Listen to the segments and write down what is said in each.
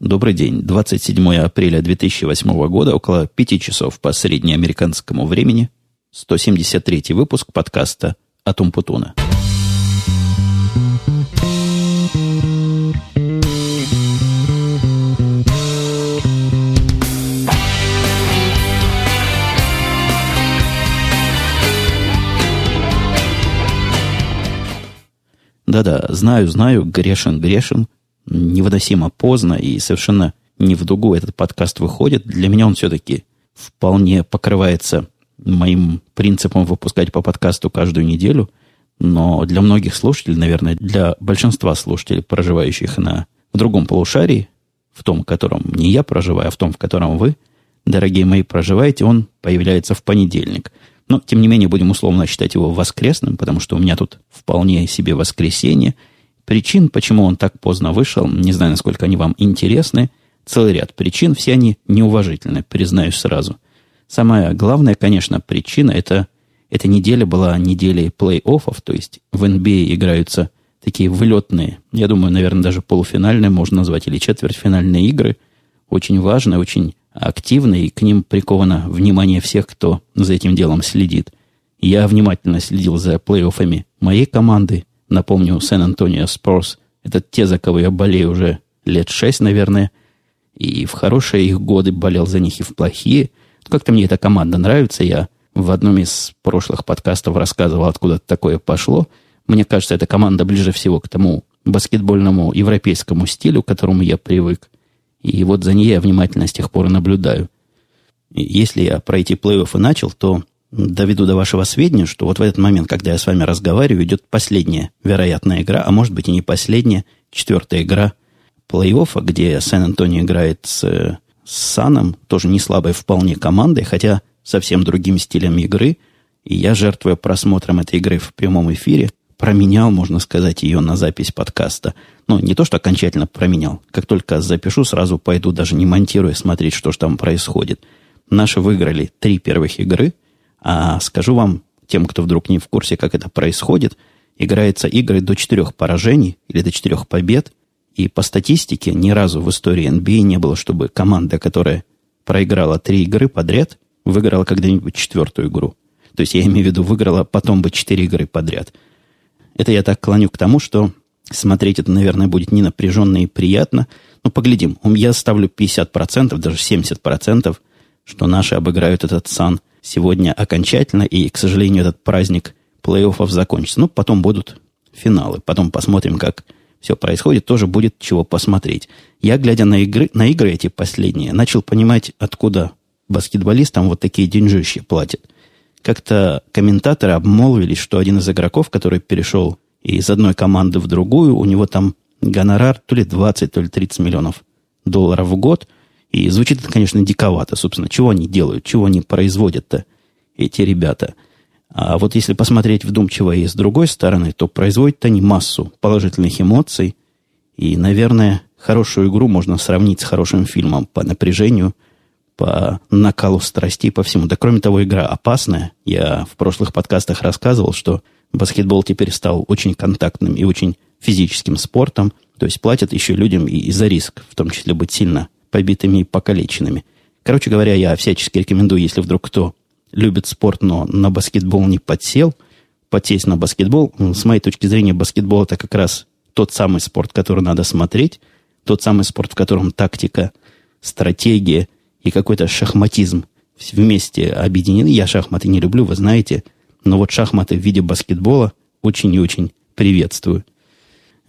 Добрый день. 27 апреля 2008 года, около 5 часов по среднеамериканскому времени. 173 выпуск подкаста «Атум Путуна». Да-да, знаю, знаю, грешен, грешен невыносимо поздно и совершенно не в дугу этот подкаст выходит. Для меня он все-таки вполне покрывается моим принципом выпускать по подкасту каждую неделю. Но для многих слушателей, наверное, для большинства слушателей, проживающих на, в другом полушарии, в том, в котором не я проживаю, а в том, в котором вы, дорогие мои, проживаете, он появляется в понедельник. Но, тем не менее, будем условно считать его воскресным, потому что у меня тут вполне себе воскресенье – Причин, почему он так поздно вышел, не знаю, насколько они вам интересны. Целый ряд причин, все они неуважительны, признаюсь сразу. Самая главная, конечно, причина – это эта неделя была неделей плей-оффов, то есть в NBA а играются такие вылетные, я думаю, наверное, даже полуфинальные можно назвать, или четвертьфинальные игры, очень важные, очень активные, и к ним приковано внимание всех, кто за этим делом следит. Я внимательно следил за плей-оффами моей команды, Напомню, Сан-Антонио Спорс – это те, за кого я болею уже лет шесть, наверное. И в хорошие их годы болел за них, и в плохие. Как-то мне эта команда нравится. Я в одном из прошлых подкастов рассказывал, откуда такое пошло. Мне кажется, эта команда ближе всего к тому баскетбольному европейскому стилю, к которому я привык. И вот за ней я внимательно с тех пор наблюдаю. Если я про эти плей-оффы начал, то доведу до вашего сведения, что вот в этот момент, когда я с вами разговариваю, идет последняя вероятная игра, а может быть и не последняя, четвертая игра плей-оффа, где Сан-Антонио играет с, с Саном, тоже не слабой вполне командой, хотя совсем другим стилем игры. И я, жертвуя просмотром этой игры в прямом эфире, променял, можно сказать, ее на запись подкаста. Ну, не то, что окончательно променял. Как только запишу, сразу пойду, даже не монтируя, смотреть, что же там происходит. Наши выиграли три первых игры – а скажу вам, тем, кто вдруг не в курсе, как это происходит, играются игры до четырех поражений или до четырех побед, и по статистике ни разу в истории NBA а не было, чтобы команда, которая проиграла три игры подряд, выиграла когда-нибудь четвертую игру. То есть я имею в виду, выиграла потом бы четыре игры подряд. Это я так клоню к тому, что смотреть это, наверное, будет не напряженно и приятно. Ну, поглядим. Я ставлю 50%, даже 70%, что наши обыграют этот сан сегодня окончательно, и, к сожалению, этот праздник плей-оффов закончится. Ну, потом будут финалы, потом посмотрим, как все происходит, тоже будет чего посмотреть. Я, глядя на игры, на игры эти последние, начал понимать, откуда баскетболистам вот такие деньжищи платят. Как-то комментаторы обмолвились, что один из игроков, который перешел из одной команды в другую, у него там гонорар то ли 20, то ли 30 миллионов долларов в год – и звучит это, конечно, диковато. Собственно, чего они делают, чего они производят-то, эти ребята. А вот если посмотреть вдумчиво и с другой стороны, то производят они массу положительных эмоций. И, наверное, хорошую игру можно сравнить с хорошим фильмом по напряжению, по накалу страстей, по всему. Да кроме того, игра опасная. Я в прошлых подкастах рассказывал, что баскетбол теперь стал очень контактным и очень физическим спортом. То есть платят еще людям и за риск, в том числе быть сильно побитыми и покалеченными. Короче говоря, я всячески рекомендую, если вдруг кто любит спорт, но на баскетбол не подсел, подсесть на баскетбол. С моей точки зрения, баскетбол это как раз тот самый спорт, который надо смотреть, тот самый спорт, в котором тактика, стратегия и какой-то шахматизм вместе объединены. Я шахматы не люблю, вы знаете, но вот шахматы в виде баскетбола очень и очень приветствую.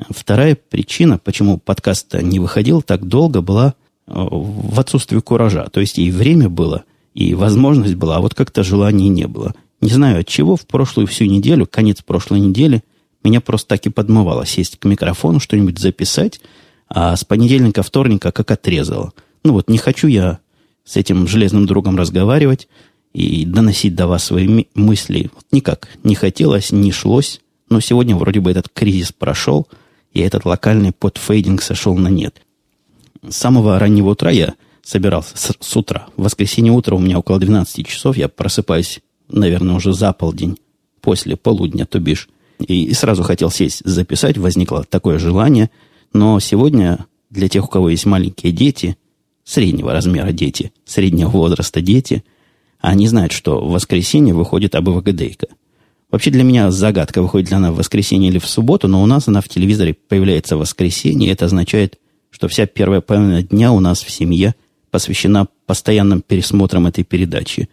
Вторая причина, почему подкаст не выходил так долго, была в отсутствии куража. То есть и время было, и возможность была, а вот как-то желания не было. Не знаю от чего, в прошлую всю неделю, конец прошлой недели, меня просто так и подмывало сесть к микрофону, что-нибудь записать, а с понедельника, вторника как отрезало. Ну вот не хочу я с этим железным другом разговаривать и доносить до вас свои мысли. Вот никак не хотелось, не шлось. Но сегодня вроде бы этот кризис прошел, и этот локальный подфейдинг сошел на нет. С самого раннего утра я собирался, с, с утра. В воскресенье утро у меня около 12 часов, я просыпаюсь, наверное, уже за полдень, после полудня, то бишь. И, и сразу хотел сесть записать, возникло такое желание. Но сегодня для тех, у кого есть маленькие дети, среднего размера дети, среднего возраста дети, они знают, что в воскресенье выходит АБВГДейка. Вообще для меня загадка, выходит ли она в воскресенье или в субботу, но у нас она в телевизоре появляется в воскресенье, и это означает, что вся первая половина дня у нас в семье посвящена постоянным пересмотрам этой передачи.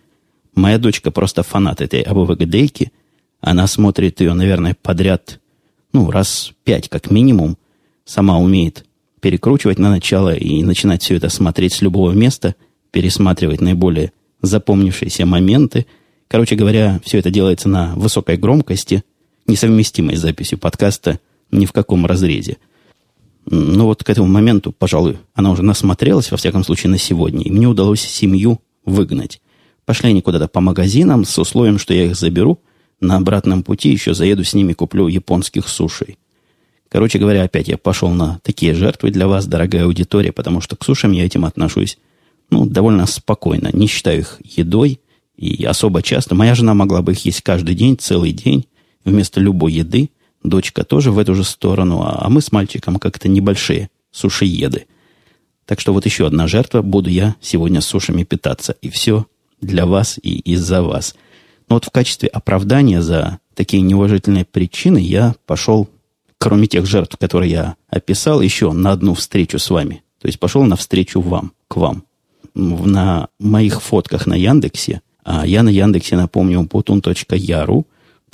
Моя дочка просто фанат этой АБВГДейки. Она смотрит ее, наверное, подряд, ну, раз пять как минимум. Сама умеет перекручивать на начало и начинать все это смотреть с любого места, пересматривать наиболее запомнившиеся моменты. Короче говоря, все это делается на высокой громкости, несовместимой с записью подкаста ни в каком разрезе. Но вот к этому моменту, пожалуй, она уже насмотрелась, во всяком случае, на сегодня, и мне удалось семью выгнать. Пошли они куда-то по магазинам с условием, что я их заберу. На обратном пути еще заеду с ними, куплю японских сушей. Короче говоря, опять я пошел на такие жертвы для вас, дорогая аудитория, потому что к сушам я этим отношусь ну, довольно спокойно. Не считаю их едой и особо часто. Моя жена могла бы их есть каждый день, целый день, вместо любой еды. Дочка тоже в эту же сторону, а, а мы с мальчиком как-то небольшие сушиеды. Так что вот еще одна жертва. Буду я сегодня с сушами питаться. И все для вас и из-за вас. Но вот в качестве оправдания за такие неуважительные причины я пошел, кроме тех жертв, которые я описал, еще на одну встречу с вами. То есть пошел на встречу вам, к вам. На моих фотках на Яндексе, а я на Яндексе, напомню, putun.yaru,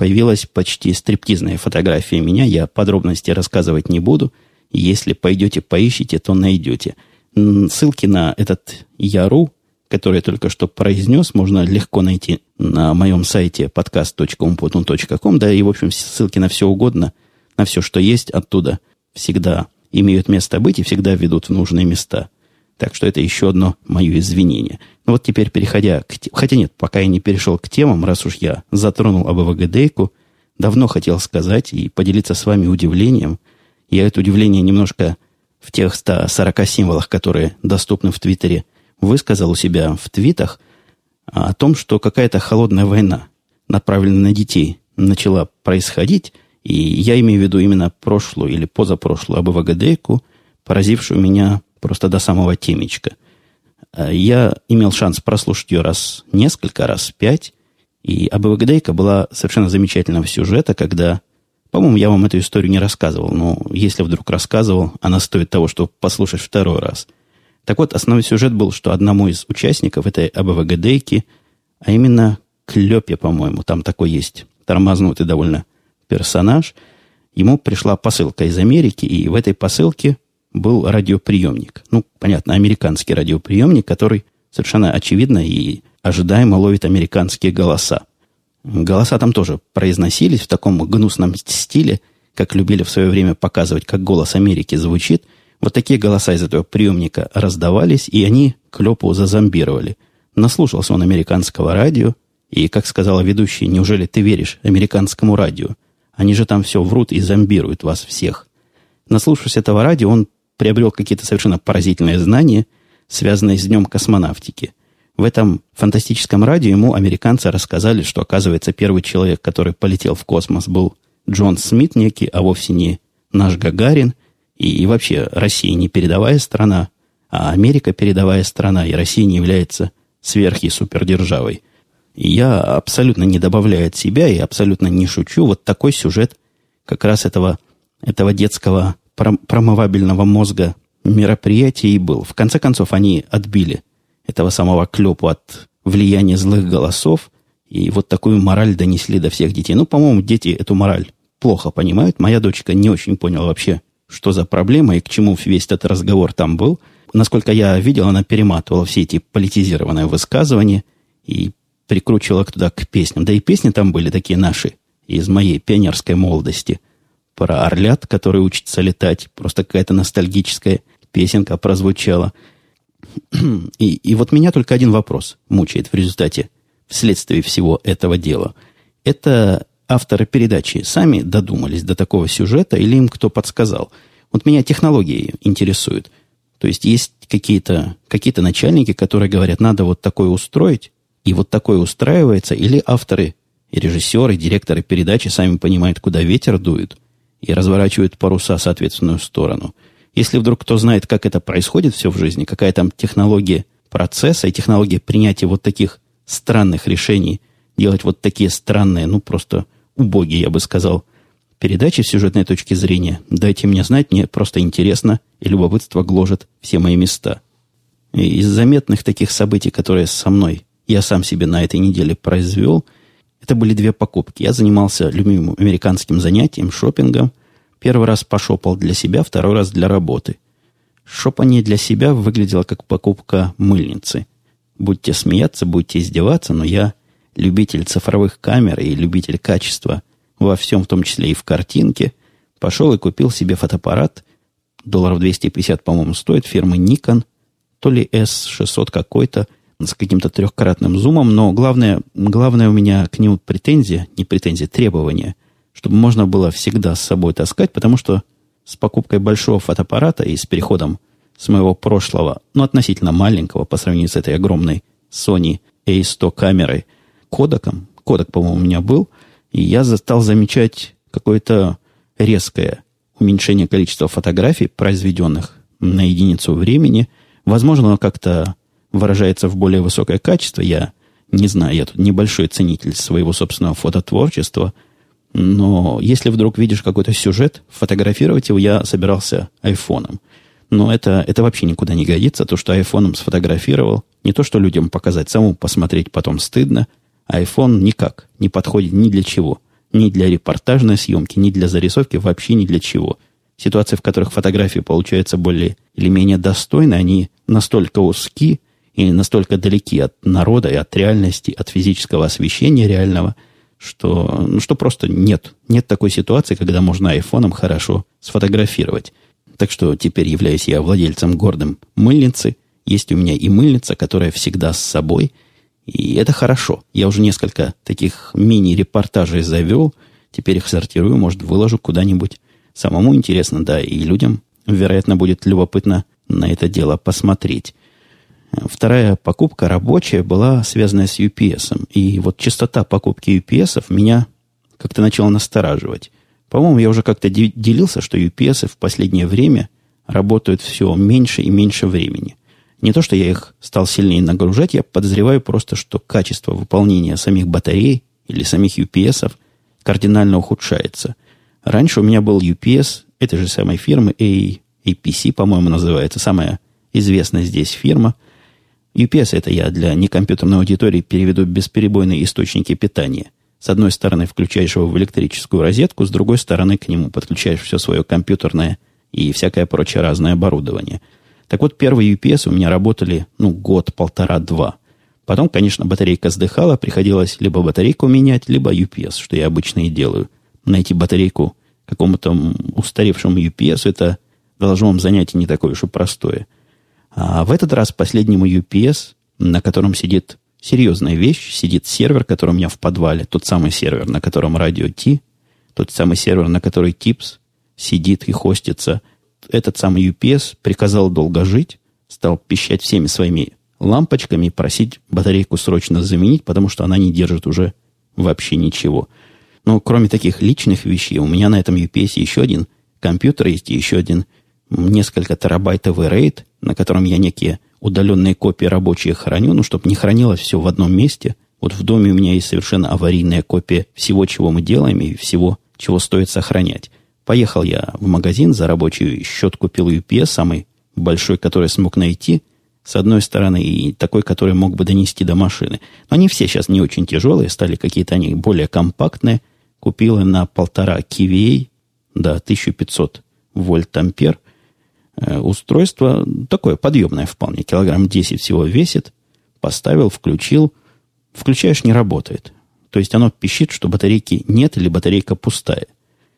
появилась почти стриптизная фотография меня. Я подробности рассказывать не буду. Если пойдете, поищите, то найдете. Ссылки на этот Яру, который я только что произнес, можно легко найти на моем сайте podcast.umputun.com. Да и, в общем, ссылки на все угодно, на все, что есть оттуда, всегда имеют место быть и всегда ведут в нужные места. Так что это еще одно мое извинение. Ну вот теперь, переходя к... Хотя нет, пока я не перешел к темам, раз уж я затронул АБВГДейку, давно хотел сказать и поделиться с вами удивлением. Я это удивление немножко в тех 140 символах, которые доступны в Твиттере, высказал у себя в твитах о том, что какая-то холодная война, направленная на детей, начала происходить, и я имею в виду именно прошлую или позапрошлую АБВГДейку, поразившую меня просто до самого темечка. Э, я имел шанс прослушать ее раз несколько, раз пять, и АБВГДейка была совершенно замечательного сюжета, когда, по-моему, я вам эту историю не рассказывал, но если вдруг рассказывал, она стоит того, чтобы послушать второй раз. Так вот, основной сюжет был, что одному из участников этой АБВГДейки, а именно Клепе, по-моему, там такой есть тормознутый довольно персонаж, ему пришла посылка из Америки, и в этой посылке был радиоприемник. Ну, понятно, американский радиоприемник, который совершенно очевидно и ожидаемо ловит американские голоса. Голоса там тоже произносились в таком гнусном стиле, как любили в свое время показывать, как голос Америки звучит. Вот такие голоса из этого приемника раздавались, и они Клепу зазомбировали. Наслушался он американского радио, и, как сказала ведущая, неужели ты веришь американскому радио? Они же там все врут и зомбируют вас всех. Наслушавшись этого радио, он приобрел какие-то совершенно поразительные знания, связанные с Днем космонавтики. В этом фантастическом радио ему американцы рассказали, что, оказывается, первый человек, который полетел в космос, был Джон Смит некий, а вовсе не наш Гагарин. И, и вообще Россия не передовая страна, а Америка передовая страна, и Россия не является сверх- и супердержавой. И я абсолютно не добавляю от себя и абсолютно не шучу. Вот такой сюжет как раз этого, этого детского промывабельного мозга мероприятий и был. В конце концов, они отбили этого самого клепу от влияния злых голосов, и вот такую мораль донесли до всех детей. Ну, по-моему, дети эту мораль плохо понимают. Моя дочка не очень поняла вообще, что за проблема и к чему весь этот разговор там был. Насколько я видел, она перематывала все эти политизированные высказывания и прикручивала туда к песням. Да и песни там были такие наши, из моей пионерской молодости – про орлят, который учится летать. Просто какая-то ностальгическая песенка прозвучала. И, и вот меня только один вопрос мучает в результате, вследствие всего этого дела. Это авторы передачи сами додумались до такого сюжета или им кто подсказал? Вот меня технологии интересуют. То есть есть какие-то какие начальники, которые говорят, надо вот такое устроить, и вот такое устраивается, или авторы и режиссеры, директоры передачи сами понимают, куда ветер дует, и разворачивают паруса в соответственную сторону. Если вдруг кто знает, как это происходит все в жизни, какая там технология процесса и технология принятия вот таких странных решений, делать вот такие странные, ну, просто убогие, я бы сказал, передачи с сюжетной точки зрения, дайте мне знать, мне просто интересно, и любопытство гложет все мои места. И из заметных таких событий, которые со мной я сам себе на этой неделе произвел, это были две покупки. Я занимался любимым американским занятием, шопингом. Первый раз пошопал для себя, второй раз для работы. Шопание для себя выглядело как покупка мыльницы. Будьте смеяться, будьте издеваться, но я любитель цифровых камер и любитель качества во всем, в том числе и в картинке, пошел и купил себе фотоаппарат. Долларов 250, по-моему, стоит, фирмы Nikon, то ли S600 какой-то, с каким-то трехкратным зумом, но главное, главное у меня к нему претензия, не претензия, требование, чтобы можно было всегда с собой таскать, потому что с покупкой большого фотоаппарата и с переходом с моего прошлого, ну, относительно маленького по сравнению с этой огромной Sony A100 камерой, кодеком, кодек, по-моему, у меня был, и я стал замечать какое-то резкое уменьшение количества фотографий, произведенных на единицу времени. Возможно, оно как-то выражается в более высокое качество. Я не знаю, я тут небольшой ценитель своего собственного фототворчества. Но если вдруг видишь какой-то сюжет, фотографировать его я собирался айфоном. Но это, это вообще никуда не годится. То, что айфоном сфотографировал, не то, что людям показать, самому посмотреть потом стыдно. iPhone никак не подходит ни для чего. Ни для репортажной съемки, ни для зарисовки, вообще ни для чего. Ситуации, в которых фотографии получаются более или менее достойны, они настолько узки, и настолько далеки от народа и от реальности, от физического освещения реального, что, ну, что просто нет. Нет такой ситуации, когда можно айфоном хорошо сфотографировать. Так что теперь являюсь я владельцем гордым мыльницы. Есть у меня и мыльница, которая всегда с собой. И это хорошо. Я уже несколько таких мини-репортажей завел. Теперь их сортирую, может, выложу куда-нибудь. Самому интересно, да, и людям, вероятно, будет любопытно на это дело посмотреть. Вторая покупка рабочая была связана с UPS. И вот частота покупки UPS меня как-то начала настораживать. По-моему, я уже как-то делился, что UPS в последнее время работают все меньше и меньше времени. Не то, что я их стал сильнее нагружать, я подозреваю просто, что качество выполнения самих батарей или самих UPS кардинально ухудшается. Раньше у меня был UPS этой же самой фирмы, APC, по-моему, называется, самая известная здесь фирма – UPS это я для некомпьютерной аудитории переведу бесперебойные источники питания. С одной стороны включаешь его в электрическую розетку, с другой стороны к нему подключаешь все свое компьютерное и всякое прочее разное оборудование. Так вот, первые UPS у меня работали, ну, год, полтора, два. Потом, конечно, батарейка сдыхала, приходилось либо батарейку менять, либо UPS, что я обычно и делаю. Найти батарейку какому-то устаревшему UPS, это должно вам занятие не такое уж и простое – а в этот раз последнему UPS, на котором сидит серьезная вещь, сидит сервер, который у меня в подвале, тот самый сервер, на котором радио T, тот самый сервер, на который Tips сидит и хостится. Этот самый UPS приказал долго жить, стал пищать всеми своими лампочками и просить батарейку срочно заменить, потому что она не держит уже вообще ничего. Но кроме таких личных вещей, у меня на этом UPS еще один компьютер есть, еще один несколько терабайтовый рейд, на котором я некие удаленные копии рабочие храню, ну, чтобы не хранилось все в одном месте. Вот в доме у меня есть совершенно аварийная копия всего, чего мы делаем, и всего, чего стоит сохранять. Поехал я в магазин за рабочий счет, купил UPS, самый большой, который смог найти, с одной стороны, и такой, который мог бы донести до машины. Но они все сейчас не очень тяжелые, стали какие-то они более компактные. Купил на полтора KVA, да, 1500 вольт-ампер – Э, устройство такое подъемное вполне, килограмм 10 всего весит. Поставил, включил. Включаешь, не работает. То есть оно пищит, что батарейки нет или батарейка пустая.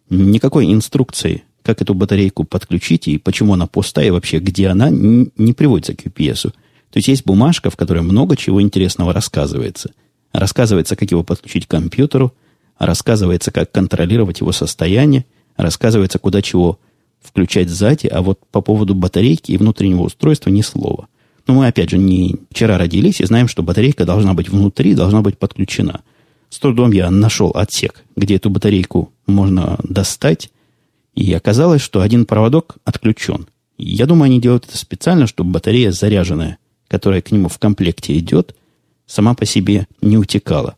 Никакой инструкции, как эту батарейку подключить и почему она пустая, и вообще где она, не приводится к UPS. То есть есть бумажка, в которой много чего интересного рассказывается. Рассказывается, как его подключить к компьютеру, рассказывается, как контролировать его состояние, рассказывается, куда чего включать сзади, а вот по поводу батарейки и внутреннего устройства ни слова. Но мы, опять же, не вчера родились и знаем, что батарейка должна быть внутри, должна быть подключена. С трудом я нашел отсек, где эту батарейку можно достать, и оказалось, что один проводок отключен. Я думаю, они делают это специально, чтобы батарея заряженная, которая к нему в комплекте идет, сама по себе не утекала.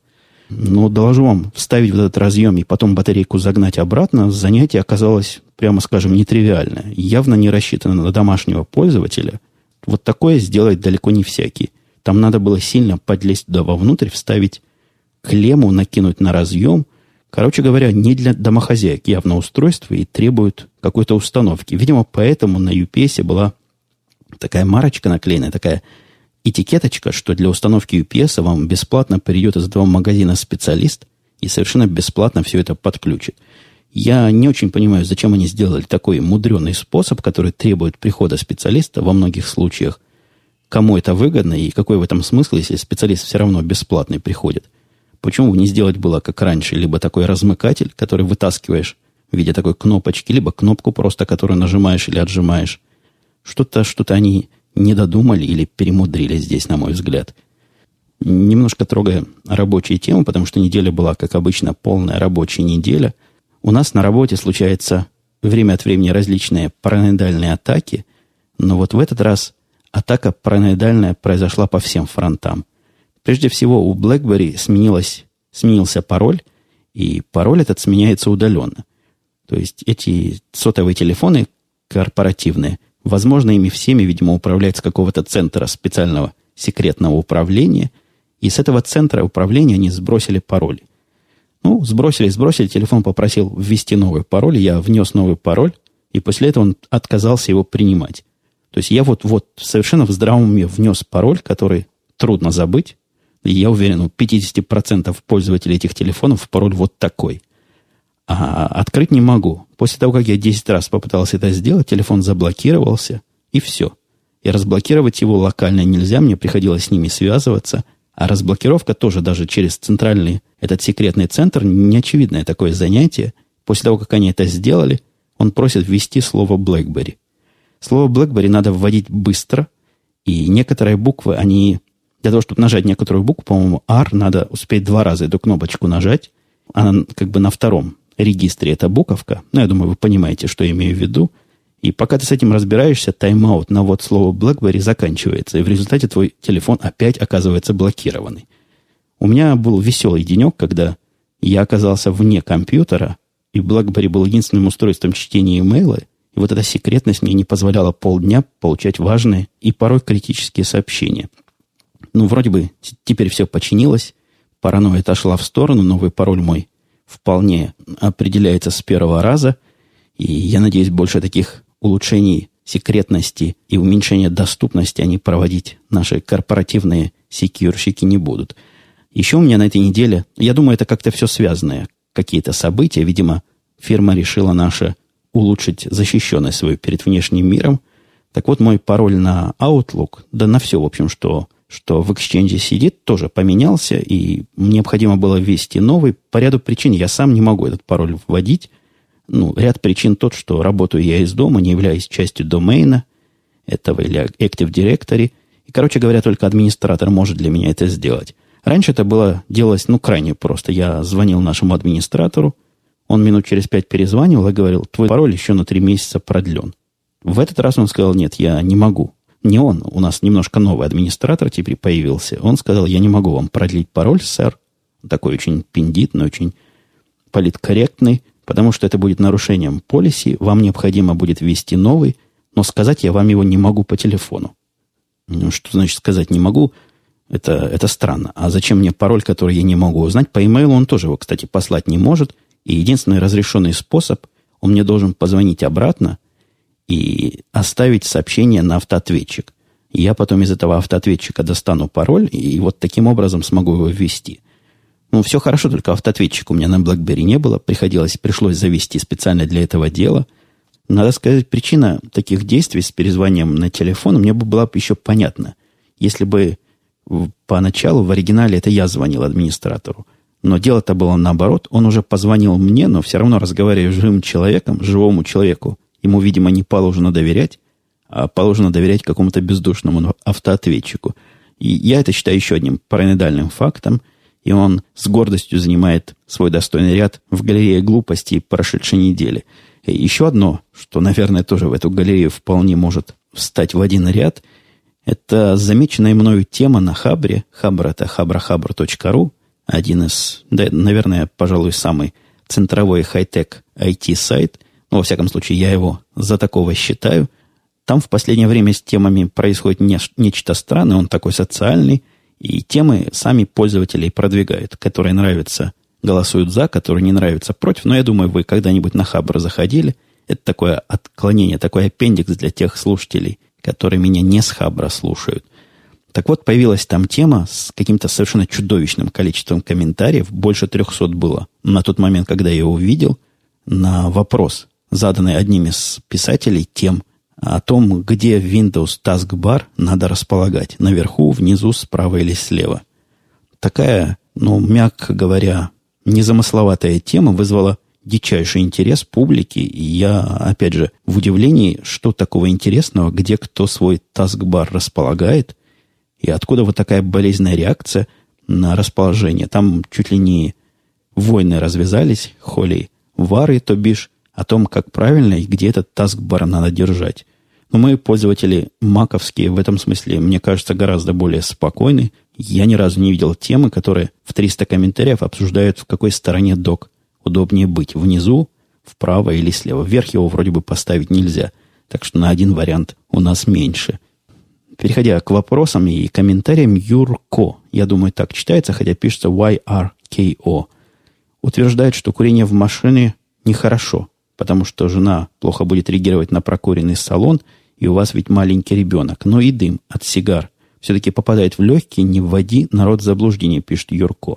Но доложу вам, вставить вот этот разъем и потом батарейку загнать обратно, занятие оказалось, прямо скажем, нетривиальное. Явно не рассчитано на домашнего пользователя. Вот такое сделать далеко не всякий. Там надо было сильно подлезть туда вовнутрь, вставить клемму, накинуть на разъем. Короче говоря, не для домохозяек явно устройство и требует какой-то установки. Видимо, поэтому на UPS была такая марочка наклеенная, такая этикеточка, что для установки UPS вам бесплатно придет из этого магазина специалист и совершенно бесплатно все это подключит. Я не очень понимаю, зачем они сделали такой мудреный способ, который требует прихода специалиста во многих случаях. Кому это выгодно и какой в этом смысл, если специалист все равно бесплатный приходит? Почему не сделать было, как раньше, либо такой размыкатель, который вытаскиваешь в виде такой кнопочки, либо кнопку просто, которую нажимаешь или отжимаешь? Что-то что они не додумали или перемудрили здесь, на мой взгляд. Немножко трогая рабочие темы, потому что неделя была, как обычно, полная рабочая неделя. У нас на работе случается время от времени различные параноидальные атаки, но вот в этот раз атака параноидальная произошла по всем фронтам. Прежде всего, у BlackBerry сменилось, сменился пароль, и пароль этот сменяется удаленно. То есть эти сотовые телефоны корпоративные Возможно, ими всеми, видимо, управлять с какого-то центра специального секретного управления. И с этого центра управления они сбросили пароли. Ну, сбросили, сбросили, телефон попросил ввести новый пароль, я внес новый пароль, и после этого он отказался его принимать. То есть я вот, вот совершенно в здравом уме внес пароль, который трудно забыть, и я уверен, у 50% пользователей этих телефонов пароль вот такой. А открыть не могу. После того, как я 10 раз попытался это сделать, телефон заблокировался, и все. И разблокировать его локально нельзя, мне приходилось с ними связываться. А разблокировка тоже даже через центральный, этот секретный центр, неочевидное такое занятие. После того, как они это сделали, он просит ввести слово BlackBerry. Слово BlackBerry надо вводить быстро, и некоторые буквы, они... Для того, чтобы нажать некоторую букву, по-моему, R, надо успеть два раза эту кнопочку нажать. Она как бы на втором регистре эта буковка. Ну, я думаю, вы понимаете, что я имею в виду. И пока ты с этим разбираешься, тайм-аут на вот слово BlackBerry заканчивается, и в результате твой телефон опять оказывается блокированный. У меня был веселый денек, когда я оказался вне компьютера, и BlackBerry был единственным устройством чтения имейла, и вот эта секретность мне не позволяла полдня получать важные и порой критические сообщения. Ну, вроде бы теперь все починилось, паранойя отошла в сторону, новый пароль мой вполне определяется с первого раза. И я надеюсь, больше таких улучшений секретности и уменьшения доступности они проводить наши корпоративные секьюрщики не будут. Еще у меня на этой неделе, я думаю, это как-то все связанное, какие-то события. Видимо, фирма решила наша улучшить защищенность свою перед внешним миром. Так вот, мой пароль на Outlook, да на все, в общем, что что в Exchange сидит, тоже поменялся, и необходимо было ввести новый. По ряду причин я сам не могу этот пароль вводить. Ну, ряд причин тот, что работаю я из дома, не являюсь частью домена этого или Active Directory. И, короче говоря, только администратор может для меня это сделать. Раньше это было делалось, ну, крайне просто. Я звонил нашему администратору, он минут через пять перезванивал и говорил, твой пароль еще на три месяца продлен. В этот раз он сказал, нет, я не могу не он, у нас немножко новый администратор теперь появился. Он сказал, я не могу вам продлить пароль, сэр. Такой очень пиндитный, очень политкорректный, потому что это будет нарушением полиси. Вам необходимо будет ввести новый, но сказать я вам его не могу по телефону. Ну, что значит сказать не могу? Это, это странно. А зачем мне пароль, который я не могу узнать? По имейлу он тоже его, кстати, послать не может. И единственный разрешенный способ, он мне должен позвонить обратно – и оставить сообщение на автоответчик. Я потом из этого автоответчика достану пароль и вот таким образом смогу его ввести. Ну, все хорошо, только автоответчик у меня на BlackBerry не было. Приходилось, пришлось завести специально для этого дела. Надо сказать, причина таких действий с перезванием на телефон мне бы была еще понятна. Если бы поначалу в оригинале это я звонил администратору. Но дело-то было наоборот. Он уже позвонил мне, но все равно разговаривая с живым человеком, живому человеку, Ему, видимо, не положено доверять, а положено доверять какому-то бездушному автоответчику. И я это считаю еще одним параноидальным фактом, и он с гордостью занимает свой достойный ряд в галерее глупостей прошедшей недели. Еще одно, что, наверное, тоже в эту галерею вполне может встать в один ряд, это замеченная мною тема на Хабре. Хабр – это habrahabr.ru, один из, да, наверное, пожалуй, самый центровой хай-тек IT-сайт. Ну, во всяком случае, я его за такого считаю. Там в последнее время с темами происходит не, нечто странное, он такой социальный, и темы сами пользователи продвигают, которые нравятся, голосуют за, которые не нравятся против. Но я думаю, вы когда-нибудь на Хабр заходили. Это такое отклонение, такой аппендикс для тех слушателей, которые меня не с Хабра слушают. Так вот, появилась там тема с каким-то совершенно чудовищным количеством комментариев. Больше 300 было на тот момент, когда я его увидел, на вопрос, заданный одним из писателей тем, о том, где Windows Taskbar надо располагать. Наверху, внизу, справа или слева. Такая, ну, мягко говоря, незамысловатая тема вызвала дичайший интерес публики. И я, опять же, в удивлении, что такого интересного, где кто свой таскбар располагает, и откуда вот такая болезненная реакция на расположение. Там чуть ли не войны развязались, холи вары, то бишь, о том, как правильно и где этот таскбар надо держать. Но мы, пользователи маковские, в этом смысле, мне кажется, гораздо более спокойны. Я ни разу не видел темы, которые в 300 комментариев обсуждают, в какой стороне док удобнее быть. Внизу, вправо или слева. Вверх его вроде бы поставить нельзя. Так что на один вариант у нас меньше. Переходя к вопросам и комментариям, Юрко, я думаю, так читается, хотя пишется YRKO, утверждает, что курение в машине нехорошо, потому что жена плохо будет реагировать на прокуренный салон, и у вас ведь маленький ребенок. Но и дым от сигар все-таки попадает в легкие, не вводи народ в заблуждение, пишет Юрко.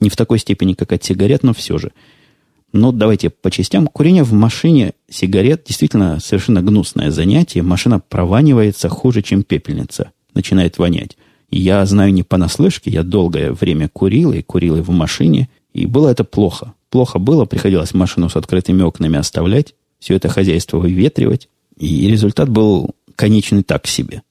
Не в такой степени, как от сигарет, но все же. Но давайте по частям. Курение в машине сигарет действительно совершенно гнусное занятие. Машина прованивается хуже, чем пепельница. Начинает вонять. Я знаю не понаслышке, я долгое время курил и курил и в машине. И было это плохо. Плохо было, приходилось машину с открытыми окнами оставлять, все это хозяйство выветривать. И результат был конечный так себе.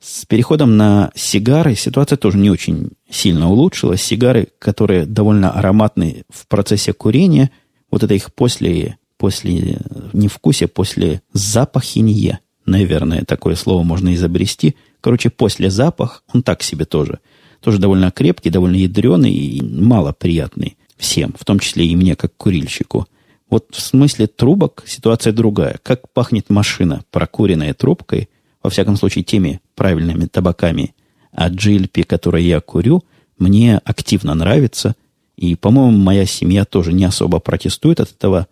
С переходом на сигары ситуация тоже не очень сильно улучшилась. Сигары, которые довольно ароматны в процессе курения – вот это их после, после не вкусе, после запахинье, наверное, такое слово можно изобрести. Короче, после запах, он так себе тоже. Тоже довольно крепкий, довольно ядреный и малоприятный всем, в том числе и мне, как курильщику. Вот в смысле трубок ситуация другая. Как пахнет машина, прокуренная трубкой, во всяком случае, теми правильными табаками от GLP, которые я курю, мне активно нравится. И, по-моему, моя семья тоже не особо протестует от этого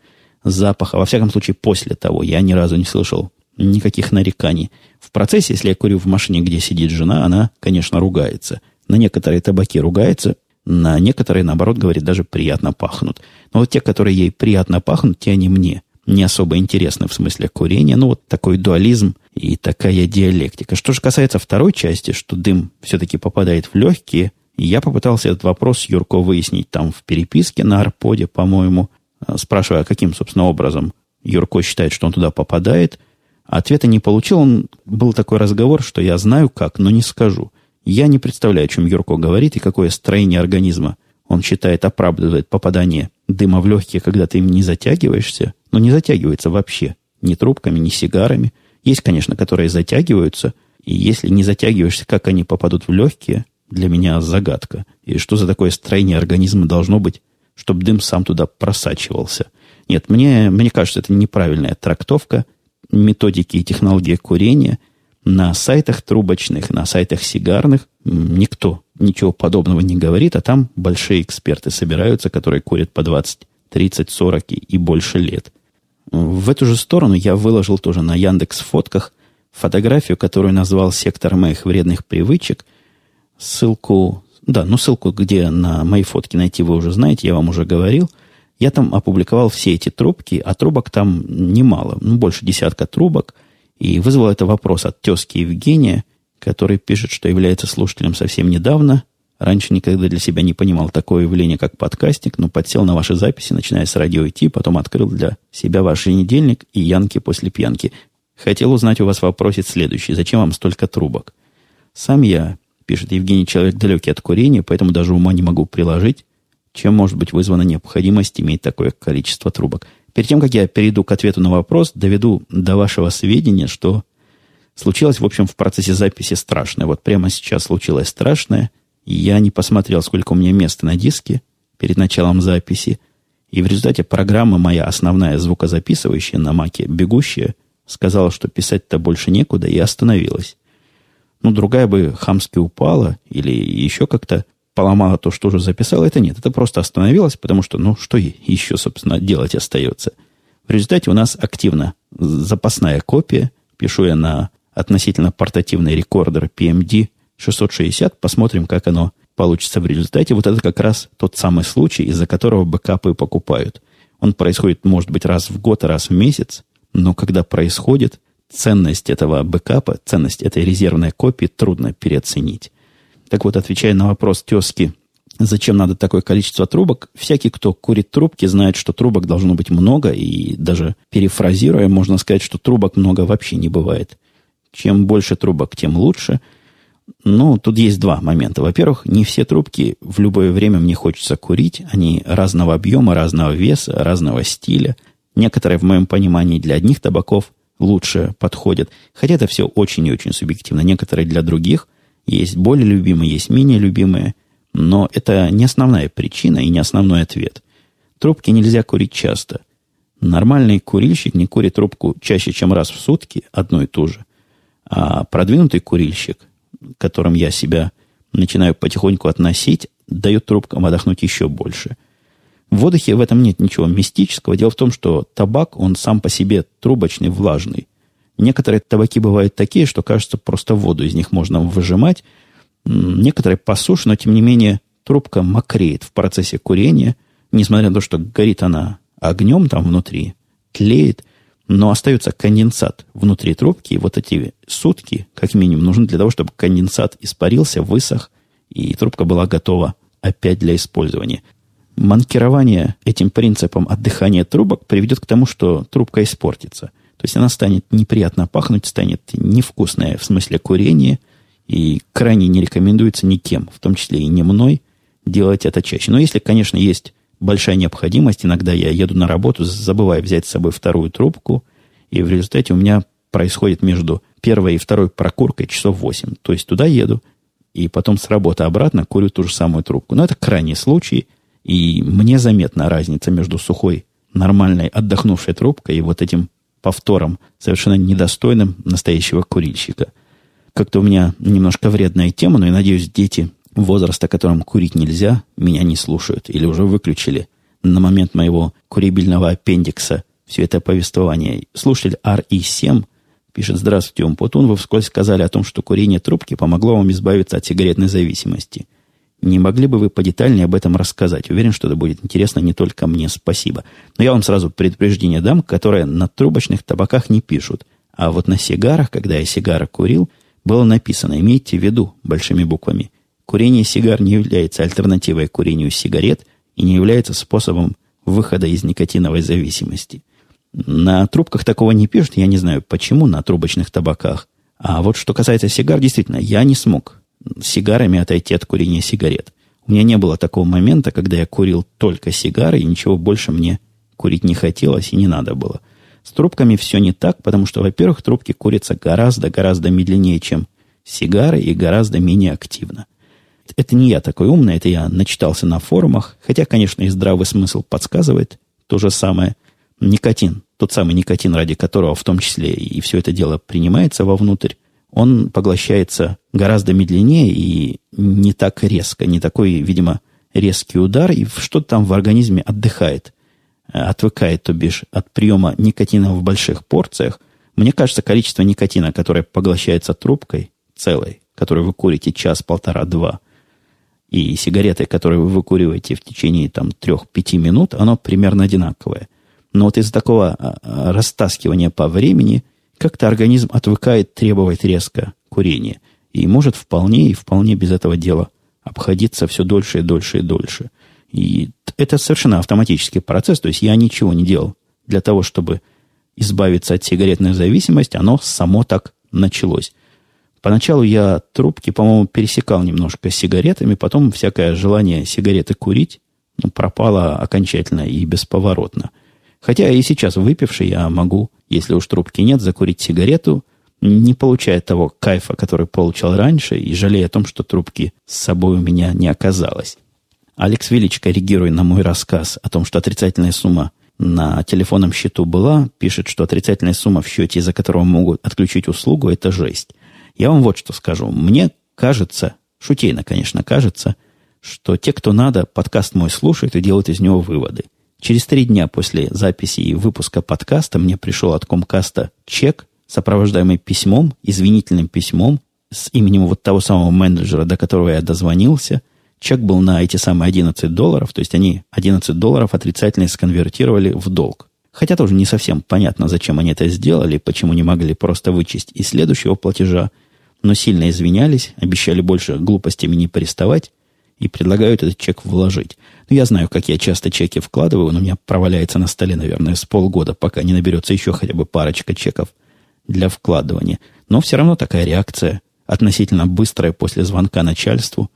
запаха. Во всяком случае, после того я ни разу не слышал никаких нареканий. В процессе, если я курю в машине, где сидит жена, она, конечно, ругается. На некоторые табаки ругается, на некоторые, наоборот, говорит, даже приятно пахнут. Но вот те, которые ей приятно пахнут, те они мне не особо интересны в смысле курения. Ну, вот такой дуализм и такая диалектика. Что же касается второй части, что дым все-таки попадает в легкие, я попытался этот вопрос Юрко выяснить там в переписке на Арподе, по-моему, э, спрашивая, каким, собственно, образом Юрко считает, что он туда попадает. Ответа не получил. Он был такой разговор, что я знаю как, но не скажу. Я не представляю, о чем Юрко говорит и какое строение организма он считает оправдывает попадание дыма в легкие, когда ты им не затягиваешься. Но не затягивается вообще. Ни трубками, ни сигарами. Есть, конечно, которые затягиваются. И если не затягиваешься, как они попадут в легкие, для меня загадка. И что за такое строение организма должно быть, чтобы дым сам туда просачивался? Нет, мне, мне кажется, это неправильная трактовка методики и технологии курения. На сайтах трубочных, на сайтах сигарных никто ничего подобного не говорит, а там большие эксперты собираются, которые курят по 20, 30, 40 и больше лет. В эту же сторону я выложил тоже на Яндекс фотках фотографию, которую назвал «Сектор моих вредных привычек», Ссылку, да, ну ссылку, где на мои фотки найти вы уже знаете, я вам уже говорил. Я там опубликовал все эти трубки, а трубок там немало, ну, больше десятка трубок. И вызвал это вопрос от тезки Евгения, который пишет, что является слушателем совсем недавно. Раньше никогда для себя не понимал такое явление, как подкастинг, но подсел на ваши записи, начиная с радио идти, потом открыл для себя ваш еженедельник и янки после пьянки. Хотел узнать у вас вопросит следующий. Зачем вам столько трубок? Сам я пишет Евгений, человек далекий от курения, поэтому даже ума не могу приложить, чем может быть вызвана необходимость иметь такое количество трубок. Перед тем, как я перейду к ответу на вопрос, доведу до вашего сведения, что случилось, в общем, в процессе записи страшное. Вот прямо сейчас случилось страшное. Я не посмотрел, сколько у меня места на диске перед началом записи. И в результате программа моя основная звукозаписывающая на маке, бегущая, сказала, что писать-то больше некуда, и остановилась. Ну, другая бы хамски упала или еще как-то поломала то, что уже записала. Это нет, это просто остановилось, потому что, ну, что еще, собственно, делать остается. В результате у нас активно запасная копия. Пишу я на относительно портативный рекордер PMD 660. Посмотрим, как оно получится в результате. Вот это как раз тот самый случай, из-за которого бэкапы покупают. Он происходит, может быть, раз в год, раз в месяц, но когда происходит, ценность этого бэкапа, ценность этой резервной копии трудно переоценить. Так вот, отвечая на вопрос тезки, зачем надо такое количество трубок, всякий, кто курит трубки, знает, что трубок должно быть много, и даже перефразируя, можно сказать, что трубок много вообще не бывает. Чем больше трубок, тем лучше – ну, тут есть два момента. Во-первых, не все трубки в любое время мне хочется курить. Они разного объема, разного веса, разного стиля. Некоторые, в моем понимании, для одних табаков лучше подходят. Хотя это все очень и очень субъективно. Некоторые для других есть более любимые, есть менее любимые. Но это не основная причина и не основной ответ. Трубки нельзя курить часто. Нормальный курильщик не курит трубку чаще, чем раз в сутки, одну и ту же. А продвинутый курильщик которым я себя начинаю потихоньку относить, дает трубкам отдохнуть еще больше. В воздухе в этом нет ничего мистического. Дело в том, что табак, он сам по себе трубочный, влажный. Некоторые табаки бывают такие, что, кажется, просто воду из них можно выжимать. Некоторые посушь, но, тем не менее, трубка мокреет в процессе курения, несмотря на то, что горит она огнем там внутри, тлеет но остается конденсат внутри трубки, и вот эти сутки, как минимум, нужны для того, чтобы конденсат испарился, высох, и трубка была готова опять для использования. Манкирование этим принципом отдыхания трубок приведет к тому, что трубка испортится. То есть она станет неприятно пахнуть, станет невкусная в смысле курения, и крайне не рекомендуется никем, в том числе и не мной, делать это чаще. Но если, конечно, есть большая необходимость. Иногда я еду на работу, забываю взять с собой вторую трубку, и в результате у меня происходит между первой и второй прокуркой часов 8. То есть туда еду, и потом с работы обратно курю ту же самую трубку. Но это крайний случай, и мне заметна разница между сухой, нормальной, отдохнувшей трубкой и вот этим повтором, совершенно недостойным настоящего курильщика. Как-то у меня немножко вредная тема, но я надеюсь, дети возраста, которым курить нельзя, меня не слушают или уже выключили на момент моего курибельного аппендикса все это повествование. Слушатель RE7 пишет, здравствуйте, Умпутун, вы вскользь сказали о том, что курение трубки помогло вам избавиться от сигаретной зависимости. Не могли бы вы подетальнее об этом рассказать? Уверен, что это будет интересно не только мне. Спасибо. Но я вам сразу предупреждение дам, которое на трубочных табаках не пишут. А вот на сигарах, когда я сигары курил, было написано, имейте в виду большими буквами – Курение сигар не является альтернативой курению сигарет и не является способом выхода из никотиновой зависимости. На трубках такого не пишут, я не знаю почему, на трубочных табаках. А вот что касается сигар, действительно, я не смог сигарами отойти от курения сигарет. У меня не было такого момента, когда я курил только сигары, и ничего больше мне курить не хотелось и не надо было. С трубками все не так, потому что, во-первых, трубки курятся гораздо-гораздо медленнее, чем сигары, и гораздо менее активно это не я такой умный, это я начитался на форумах, хотя, конечно, и здравый смысл подсказывает то же самое. Никотин, тот самый никотин, ради которого в том числе и все это дело принимается вовнутрь, он поглощается гораздо медленнее и не так резко, не такой, видимо, резкий удар, и что-то там в организме отдыхает, отвыкает, то бишь, от приема никотина в больших порциях. Мне кажется, количество никотина, которое поглощается трубкой целой, которую вы курите час, полтора, два – и сигареты, которые вы выкуриваете в течение там, 3-5 минут, оно примерно одинаковое. Но вот из-за такого а, а, растаскивания по времени как-то организм отвыкает требовать резко курения. И может вполне и вполне без этого дела обходиться все дольше и дольше и дольше. И это совершенно автоматический процесс, то есть я ничего не делал для того, чтобы избавиться от сигаретной зависимости, оно само так началось. Поначалу я трубки, по-моему, пересекал немножко с сигаретами, потом всякое желание сигареты курить ну, пропало окончательно и бесповоротно. Хотя и сейчас выпивший я могу, если уж трубки нет, закурить сигарету, не получая того кайфа, который получал раньше, и жалея о том, что трубки с собой у меня не оказалось. Алекс Виллич, коррегируя на мой рассказ о том, что отрицательная сумма на телефонном счету была, пишет, что отрицательная сумма в счете, из-за которого могут отключить услугу, это жесть. Я вам вот что скажу. Мне кажется, шутейно, конечно, кажется, что те, кто надо, подкаст мой слушают и делают из него выводы. Через три дня после записи и выпуска подкаста мне пришел от Комкаста чек, сопровождаемый письмом, извинительным письмом с именем вот того самого менеджера, до которого я дозвонился. Чек был на эти самые 11 долларов, то есть они 11 долларов отрицательно сконвертировали в долг. Хотя тоже не совсем понятно, зачем они это сделали, почему не могли просто вычесть из следующего платежа, но сильно извинялись, обещали больше глупостями не приставать и предлагают этот чек вложить. Ну, я знаю, как я часто чеки вкладываю, он у меня проваляется на столе, наверное, с полгода, пока не наберется еще хотя бы парочка чеков для вкладывания. Но все равно такая реакция, относительно быстрая после звонка начальству,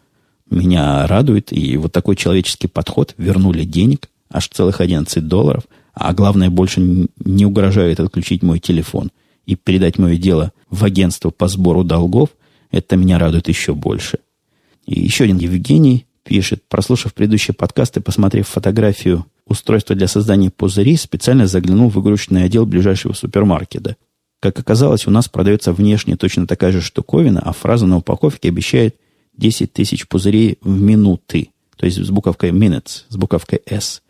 меня радует. И вот такой человеческий подход, вернули денег, аж целых 11 долларов, а главное, больше не угрожает отключить мой телефон и передать мое дело в агентство по сбору долгов, это меня радует еще больше. И еще один Евгений пишет, прослушав предыдущие подкасты, посмотрев фотографию устройства для создания пузырей, специально заглянул в игрушечный отдел ближайшего супермаркета. Как оказалось, у нас продается внешне точно такая же штуковина, а фраза на упаковке обещает 10 тысяч пузырей в минуты, то есть с буковкой minutes, с буковкой S.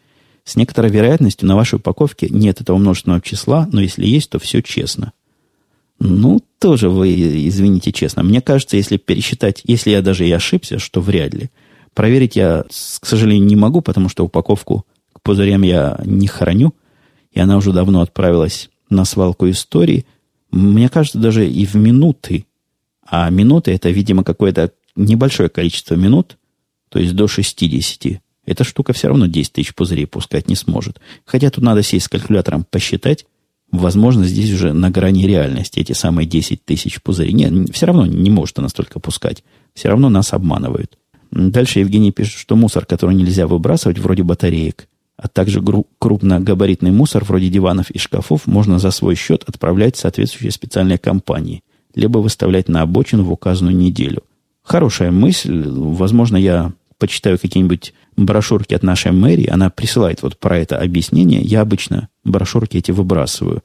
С некоторой вероятностью на вашей упаковке нет этого множественного числа, но если есть, то все честно. Ну, тоже вы, извините честно. Мне кажется, если пересчитать, если я даже и ошибся, что вряд ли, проверить я, к сожалению, не могу, потому что упаковку к пузырям я не храню, и она уже давно отправилась на свалку истории. Мне кажется, даже и в минуты. А минуты это, видимо, какое-то небольшое количество минут, то есть до 60. Эта штука все равно 10 тысяч пузырей пускать не сможет. Хотя тут надо сесть с калькулятором, посчитать, Возможно, здесь уже на грани реальности эти самые 10 тысяч пузырей. Нет, все равно не может она столько пускать. Все равно нас обманывают. Дальше Евгений пишет, что мусор, который нельзя выбрасывать, вроде батареек, а также крупногабаритный мусор, вроде диванов и шкафов, можно за свой счет отправлять в соответствующие специальные компании, либо выставлять на обочину в указанную неделю. Хорошая мысль. Возможно, я почитаю какие-нибудь брошюрки от нашей мэрии, она присылает вот про это объяснение. Я обычно брошюрки эти выбрасываю.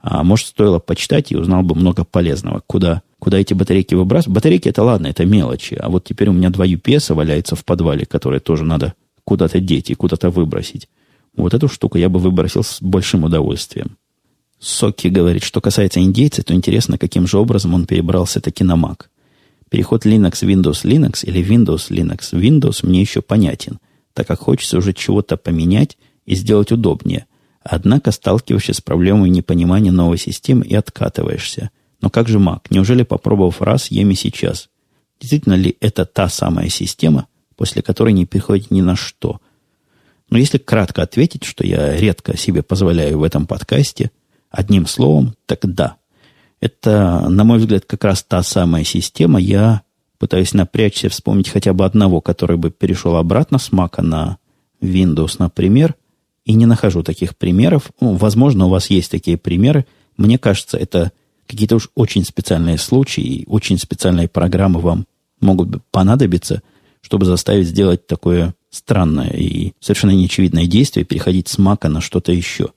А может, стоило почитать и узнал бы много полезного. Куда, куда эти батарейки выбрасывать? Батарейки это ладно, это мелочи. А вот теперь у меня два UPS валяются в подвале, которые тоже надо куда-то деть и куда-то выбросить. Вот эту штуку я бы выбросил с большим удовольствием. Соки говорит, что касается индейца, то интересно, каким же образом он перебрался таки на Mac. Переход Linux Windows Linux или Windows Linux Windows мне еще понятен, так как хочется уже чего-то поменять и сделать удобнее. Однако сталкиваешься с проблемой непонимания новой системы и откатываешься. Но как же Mac? Неужели попробовав раз, ем и сейчас? Действительно ли это та самая система, после которой не переходит ни на что? Но если кратко ответить, что я редко себе позволяю в этом подкасте, одним словом, так да, это, на мой взгляд, как раз та самая система. Я пытаюсь напрячься, вспомнить хотя бы одного, который бы перешел обратно с Mac на Windows, например, и не нахожу таких примеров. Ну, возможно, у вас есть такие примеры. Мне кажется, это какие-то уж очень специальные случаи, очень специальные программы вам могут понадобиться, чтобы заставить сделать такое странное и совершенно неочевидное действие, переходить с Мака на что-то еще.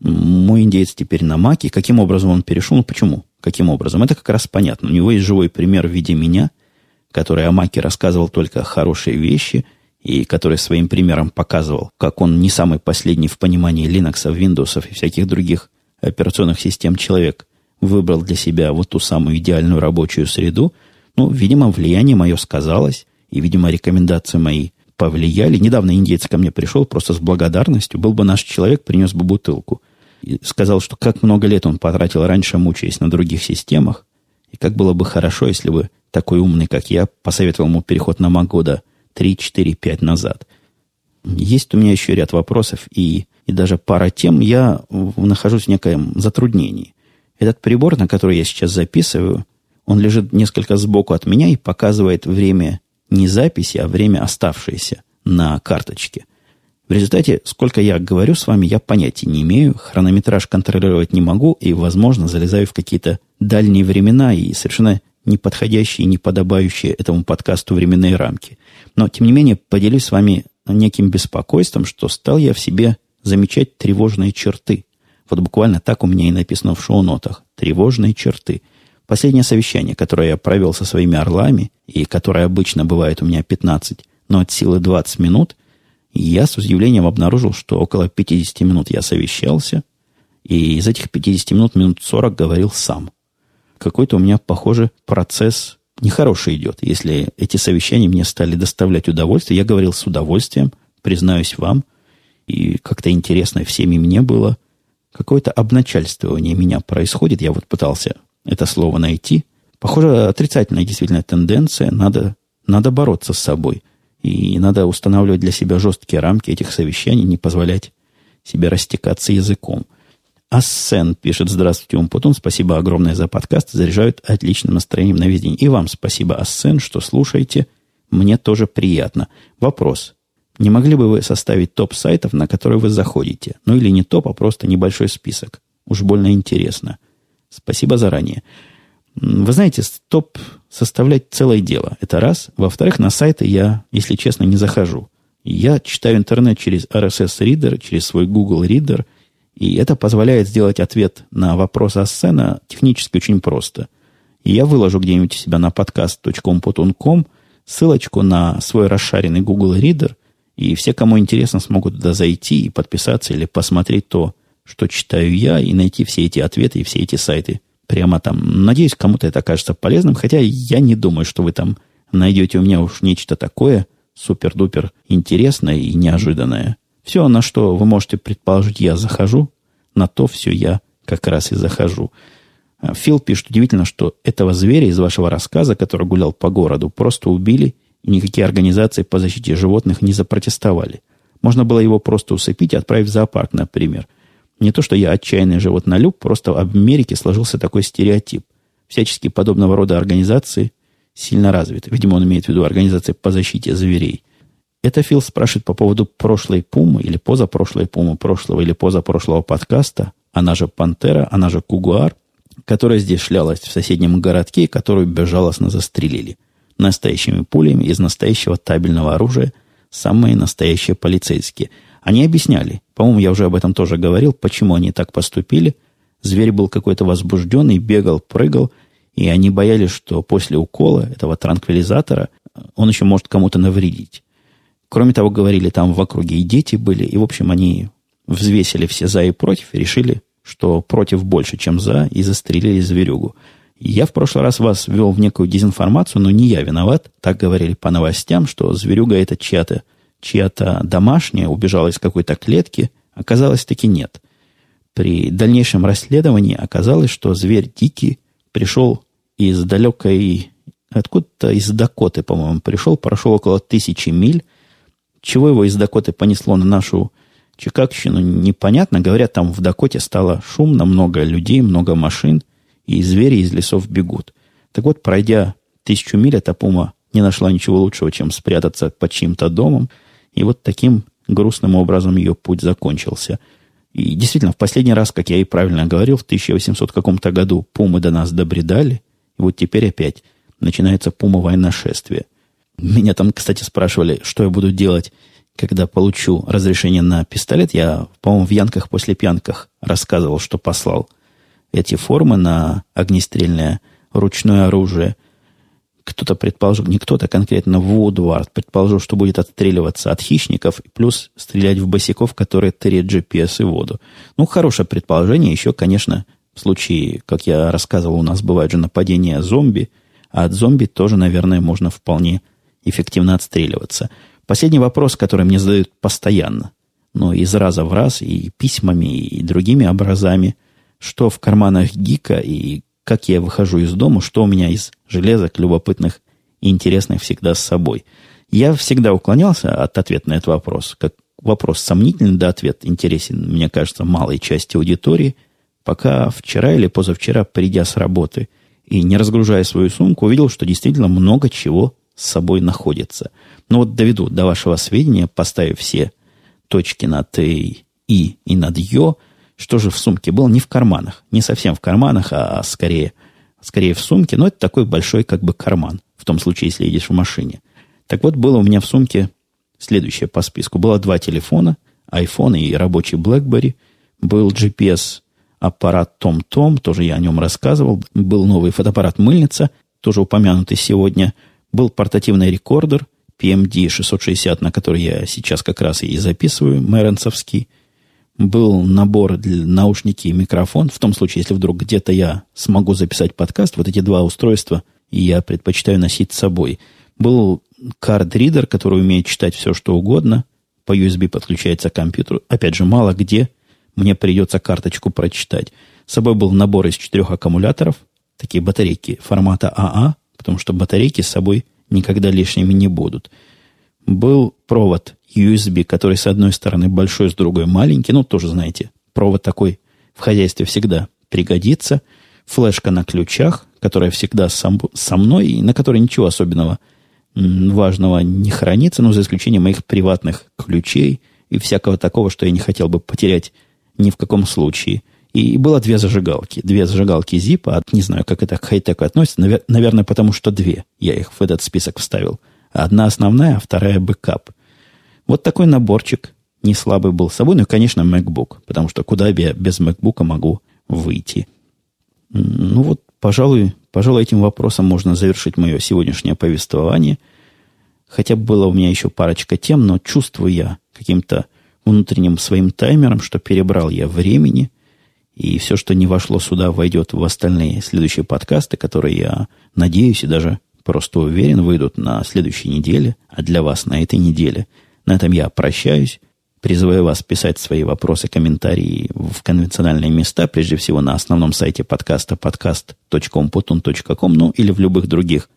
Мой индейец теперь на Маке. Каким образом он перешел? Ну, почему? Каким образом? Это как раз понятно. У него есть живой пример в виде меня, который о Маке рассказывал только хорошие вещи, и который своим примером показывал, как он не самый последний в понимании Linux, Windows и всяких других операционных систем человек выбрал для себя вот ту самую идеальную рабочую среду. Ну, видимо, влияние мое сказалось, и, видимо, рекомендации мои повлияли. Недавно индейец ко мне пришел просто с благодарностью. Был бы наш человек, принес бы бутылку. И сказал, что как много лет он потратил раньше, мучаясь на других системах, и как было бы хорошо, если бы такой умный, как я, посоветовал ему переход на Mac года 3, 4, 5 назад. Есть у меня еще ряд вопросов и, и даже пара тем. Я нахожусь в некоем затруднении. Этот прибор, на который я сейчас записываю, он лежит несколько сбоку от меня и показывает время не записи, а время оставшееся на карточке. В результате, сколько я говорю с вами, я понятия не имею, хронометраж контролировать не могу и, возможно, залезаю в какие-то дальние времена и совершенно неподходящие, не подобающие этому подкасту временные рамки. Но, тем не менее, поделюсь с вами неким беспокойством, что стал я в себе замечать тревожные черты. Вот буквально так у меня и написано в шоу-нотах. Тревожные черты. Последнее совещание, которое я провел со своими орлами, и которое обычно бывает у меня 15, но от силы 20 минут – я с удивлением обнаружил, что около 50 минут я совещался, и из этих 50 минут минут 40 говорил сам. Какой-то у меня, похоже, процесс нехороший идет. Если эти совещания мне стали доставлять удовольствие, я говорил с удовольствием, признаюсь вам, и как-то интересно всеми мне было. Какое-то обначальствование меня происходит. Я вот пытался это слово найти. Похоже, отрицательная действительно тенденция. Надо, надо бороться с собой – и надо устанавливать для себя жесткие рамки этих совещаний, не позволять себе растекаться языком. Ассен пишет, здравствуйте, Умпутун, спасибо огромное за подкаст, заряжают отличным настроением на весь день. И вам спасибо, Ассен, что слушаете, мне тоже приятно. Вопрос. Не могли бы вы составить топ сайтов, на которые вы заходите? Ну или не топ, а просто небольшой список. Уж больно интересно. Спасибо заранее. Вы знаете, топ составлять целое дело. Это раз. Во-вторых, на сайты я, если честно, не захожу. Я читаю интернет через RSS-ридер, через свой Google Reader, и это позволяет сделать ответ на вопрос Ассена технически очень просто. И я выложу где-нибудь у себя на podcast.com ссылочку на свой расшаренный Google Reader, и все, кому интересно, смогут туда зайти и подписаться или посмотреть то, что читаю я, и найти все эти ответы и все эти сайты прямо там. Надеюсь, кому-то это окажется полезным, хотя я не думаю, что вы там найдете у меня уж нечто такое супер-дупер интересное и неожиданное. Все, на что вы можете предположить, я захожу, на то все я как раз и захожу. А, Фил пишет, удивительно, что этого зверя из вашего рассказа, который гулял по городу, просто убили, и никакие организации по защите животных не запротестовали. Можно было его просто усыпить и отправить в зоопарк, например. Не то, что я отчаянный животнолюб, просто в Америке сложился такой стереотип. Всячески подобного рода организации сильно развиты. Видимо, он имеет в виду организации по защите зверей. Это Фил спрашивает по поводу прошлой Пумы или позапрошлой Пумы, прошлого или позапрошлого подкаста, она же Пантера, она же Кугуар, которая здесь шлялась в соседнем городке которую безжалостно застрелили. Настоящими пулями из настоящего табельного оружия, самые настоящие полицейские – они объясняли, по-моему, я уже об этом тоже говорил, почему они так поступили. Зверь был какой-то возбужденный, бегал, прыгал, и они боялись, что после укола этого транквилизатора он еще может кому-то навредить. Кроме того, говорили, там в округе и дети были, и, в общем, они взвесили все за и против, и решили, что против больше, чем за, и застрелили зверюгу. Я в прошлый раз вас ввел в некую дезинформацию, но не я виноват. Так говорили по новостям, что зверюга это чья-то чья-то домашняя убежала из какой-то клетки, оказалось таки нет. При дальнейшем расследовании оказалось, что зверь дикий пришел из далекой, откуда-то из Дакоты, по-моему, пришел, прошел около тысячи миль. Чего его из Дакоты понесло на нашу Чикагщину, непонятно. Говорят, там в Дакоте стало шумно, много людей, много машин, и звери из лесов бегут. Так вот, пройдя тысячу миль, эта пума не нашла ничего лучшего, чем спрятаться под чьим-то домом – и вот таким грустным образом ее путь закончился. И действительно, в последний раз, как я и правильно говорил, в 1800 каком-то году пумы до нас добредали, и вот теперь опять начинается пумовое нашествие. Меня там, кстати, спрашивали, что я буду делать, когда получу разрешение на пистолет. Я, по-моему, в Янках после пьянках рассказывал, что послал эти формы на огнестрельное ручное оружие – кто-то предположил, не кто-то конкретно, Вудвард предположил, что будет отстреливаться от хищников, плюс стрелять в босиков, которые тырят GPS и воду. Ну, хорошее предположение. Еще, конечно, в случае, как я рассказывал, у нас бывает же нападение зомби, а от зомби тоже, наверное, можно вполне эффективно отстреливаться. Последний вопрос, который мне задают постоянно, но из раза в раз, и письмами, и другими образами, что в карманах гика и как я выхожу из дома, что у меня из железок любопытных и интересных всегда с собой. Я всегда уклонялся от ответа на этот вопрос. Как вопрос сомнительный, да ответ интересен, мне кажется, малой части аудитории, пока вчера или позавчера, придя с работы и не разгружая свою сумку, увидел, что действительно много чего с собой находится. Но вот доведу до вашего сведения, поставив все точки над «и» и над «ё». Что же в сумке было? Не в карманах. Не совсем в карманах, а скорее, скорее в сумке. Но это такой большой как бы карман. В том случае, если едешь в машине. Так вот, было у меня в сумке следующее по списку. Было два телефона, iPhone и рабочий BlackBerry. Был GPS аппарат TomTom, тоже я о нем рассказывал. Был новый фотоаппарат «Мыльница», тоже упомянутый сегодня. Был портативный рекордер PMD 660, на который я сейчас как раз и записываю, мэренсовский. Был набор для наушники и микрофон. В том случае, если вдруг где-то я смогу записать подкаст, вот эти два устройства я предпочитаю носить с собой. Был карт-ридер, который умеет читать все, что угодно. По USB подключается к компьютеру. Опять же, мало где мне придется карточку прочитать. С собой был набор из четырех аккумуляторов, такие батарейки формата АА, потому что батарейки с собой никогда лишними не будут. Был провод USB, который с одной стороны большой, с другой маленький. Ну, тоже, знаете, провод такой в хозяйстве всегда пригодится. Флешка на ключах, которая всегда сам, со мной, и на которой ничего особенного важного не хранится, но за исключением моих приватных ключей и всякого такого, что я не хотел бы потерять ни в каком случае. И было две зажигалки. Две зажигалки Zippo, не знаю, как это к хай-теку относится, наверное, потому что две я их в этот список вставил. Одна основная, а вторая backup. Вот такой наборчик не слабый был с собой, ну и, конечно, MacBook, потому что куда я без MacBook могу выйти. Ну вот, пожалуй, пожалуй, этим вопросом можно завершить мое сегодняшнее повествование. Хотя было у меня еще парочка тем, но чувствую я каким-то внутренним своим таймером, что перебрал я времени, и все, что не вошло сюда, войдет в остальные следующие подкасты, которые я надеюсь и даже просто уверен выйдут на следующей неделе, а для вас на этой неделе. На этом я прощаюсь. Призываю вас писать свои вопросы, комментарии в конвенциональные места, прежде всего на основном сайте подкаста podcast.computun.com, ну или в любых других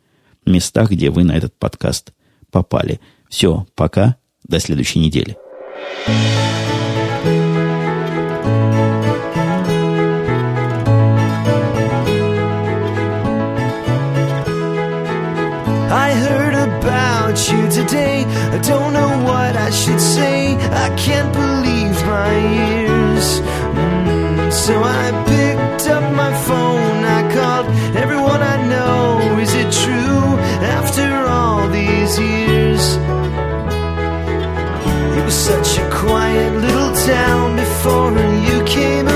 местах, где вы на этот подкаст попали. Все, пока, до следующей недели. I heard you today. I don't know what I should say. I can't believe my ears. Mm, so I picked up my phone. I called everyone I know. Is it true after all these years? It was such a quiet little town before you came